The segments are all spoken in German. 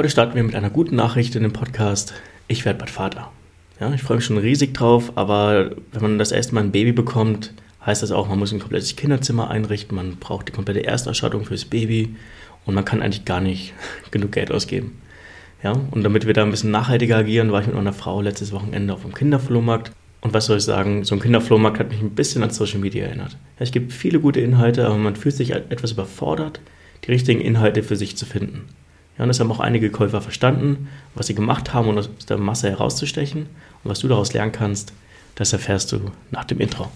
Heute starten wir mit einer guten Nachricht in dem Podcast. Ich werde bald Vater. Ja, ich freue mich schon riesig drauf, aber wenn man das erste Mal ein Baby bekommt, heißt das auch, man muss ein komplettes Kinderzimmer einrichten, man braucht die komplette Erstausstattung fürs Baby und man kann eigentlich gar nicht genug Geld ausgeben. Ja, und damit wir da ein bisschen nachhaltiger agieren, war ich mit meiner Frau letztes Wochenende auf dem Kinderflohmarkt. Und was soll ich sagen, so ein Kinderflohmarkt hat mich ein bisschen an Social Media erinnert. Ja, es gibt viele gute Inhalte, aber man fühlt sich etwas überfordert, die richtigen Inhalte für sich zu finden. Ja, und das haben auch einige Käufer verstanden, was sie gemacht haben, um aus der Masse herauszustechen. Und was du daraus lernen kannst, das erfährst du nach dem Intro.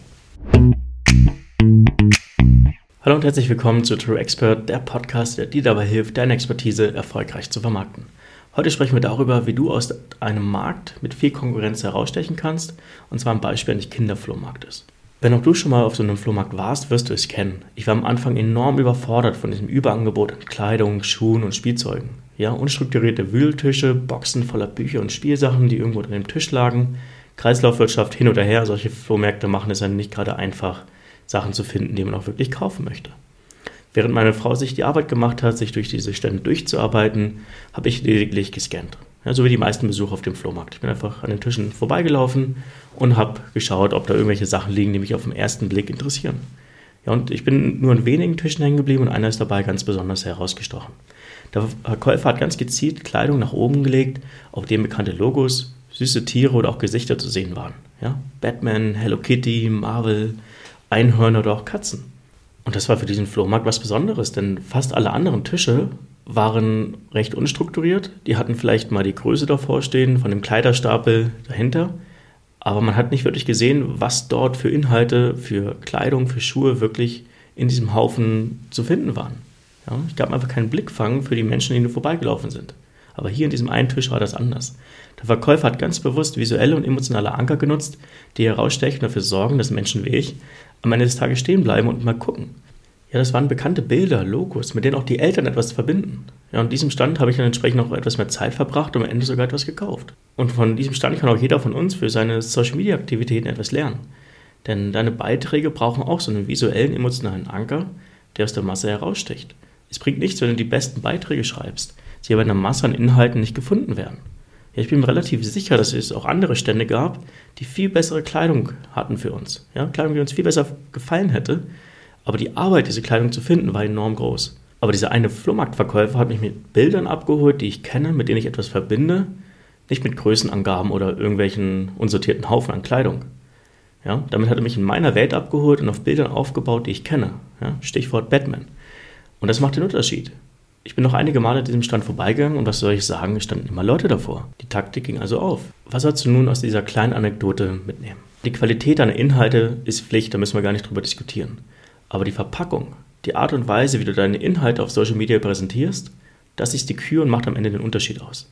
Hallo und herzlich willkommen zu True Expert, der Podcast, der dir dabei hilft, deine Expertise erfolgreich zu vermarkten. Heute sprechen wir darüber, wie du aus einem Markt mit viel Konkurrenz herausstechen kannst, und zwar am Beispiel eines Kinderflohmarktes. Wenn auch du schon mal auf so einem Flohmarkt warst, wirst du es kennen. Ich war am Anfang enorm überfordert von diesem Überangebot an Kleidung, Schuhen und Spielzeugen. Ja, unstrukturierte Wühltische, Boxen voller Bücher und Spielsachen, die irgendwo unter dem Tisch lagen, Kreislaufwirtschaft hin oder her. Solche Flohmärkte machen es dann nicht gerade einfach, Sachen zu finden, die man auch wirklich kaufen möchte. Während meine Frau sich die Arbeit gemacht hat, sich durch diese Stände durchzuarbeiten, habe ich lediglich gescannt. Ja, so wie die meisten Besucher auf dem Flohmarkt. Ich bin einfach an den Tischen vorbeigelaufen und habe geschaut, ob da irgendwelche Sachen liegen, die mich auf den ersten Blick interessieren. Ja, und ich bin nur an wenigen Tischen hängen geblieben und einer ist dabei ganz besonders herausgestochen. Der Verkäufer hat ganz gezielt Kleidung nach oben gelegt, auf dem bekannte Logos, süße Tiere oder auch Gesichter zu sehen waren. Ja? Batman, Hello Kitty, Marvel, Einhörner oder auch Katzen. Und das war für diesen Flohmarkt was Besonderes, denn fast alle anderen Tische waren recht unstrukturiert. Die hatten vielleicht mal die Größe davor stehen, von dem Kleiderstapel dahinter. Aber man hat nicht wirklich gesehen, was dort für Inhalte, für Kleidung, für Schuhe wirklich in diesem Haufen zu finden waren. Ja, ich gab einfach keinen Blickfang für die Menschen, die nur vorbeigelaufen sind. Aber hier in diesem einen Tisch war das anders. Der Verkäufer hat ganz bewusst visuelle und emotionale Anker genutzt, die herausstechen und dafür sorgen, dass Menschen wie ich am Ende des Tages stehen bleiben und mal gucken. Ja, das waren bekannte Bilder, Logos, mit denen auch die Eltern etwas verbinden. Ja, und diesem Stand habe ich dann entsprechend noch etwas mehr Zeit verbracht und am Ende sogar etwas gekauft. Und von diesem Stand kann auch jeder von uns für seine Social-Media-Aktivitäten etwas lernen. Denn deine Beiträge brauchen auch so einen visuellen, emotionalen Anker, der aus der Masse heraussticht. Es bringt nichts, wenn du die besten Beiträge schreibst, sie aber in der Masse an Inhalten nicht gefunden werden. Ja, ich bin mir relativ sicher, dass es auch andere Stände gab, die viel bessere Kleidung hatten für uns. Ja, Kleidung, die uns viel besser gefallen hätte. Aber die Arbeit, diese Kleidung zu finden, war enorm groß. Aber dieser eine Flohmarktverkäufer hat mich mit Bildern abgeholt, die ich kenne, mit denen ich etwas verbinde, nicht mit Größenangaben oder irgendwelchen unsortierten Haufen an Kleidung. Ja, damit hat er mich in meiner Welt abgeholt und auf Bildern aufgebaut, die ich kenne. Ja, Stichwort Batman. Und das macht den Unterschied. Ich bin noch einige Male an diesem Stand vorbeigegangen und was soll ich sagen, es standen immer Leute davor. Die Taktik ging also auf. Was sollst du nun aus dieser kleinen Anekdote mitnehmen? Die Qualität deiner Inhalte ist Pflicht, da müssen wir gar nicht drüber diskutieren. Aber die Verpackung, die Art und Weise, wie du deine Inhalte auf Social Media präsentierst, das ist die Kür und macht am Ende den Unterschied aus.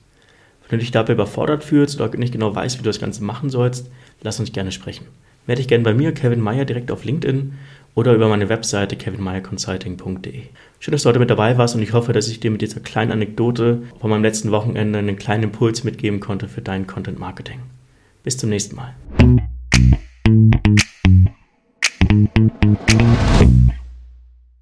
Wenn du dich dabei überfordert fühlst oder nicht genau weißt, wie du das Ganze machen sollst, lass uns gerne sprechen. Melde dich gerne bei mir, Kevin Meyer, direkt auf LinkedIn oder über meine Webseite kevinmeyerconsulting.de. Schön, dass du heute mit dabei warst und ich hoffe, dass ich dir mit dieser kleinen Anekdote von meinem letzten Wochenende einen kleinen Impuls mitgeben konnte für dein Content Marketing. Bis zum nächsten Mal.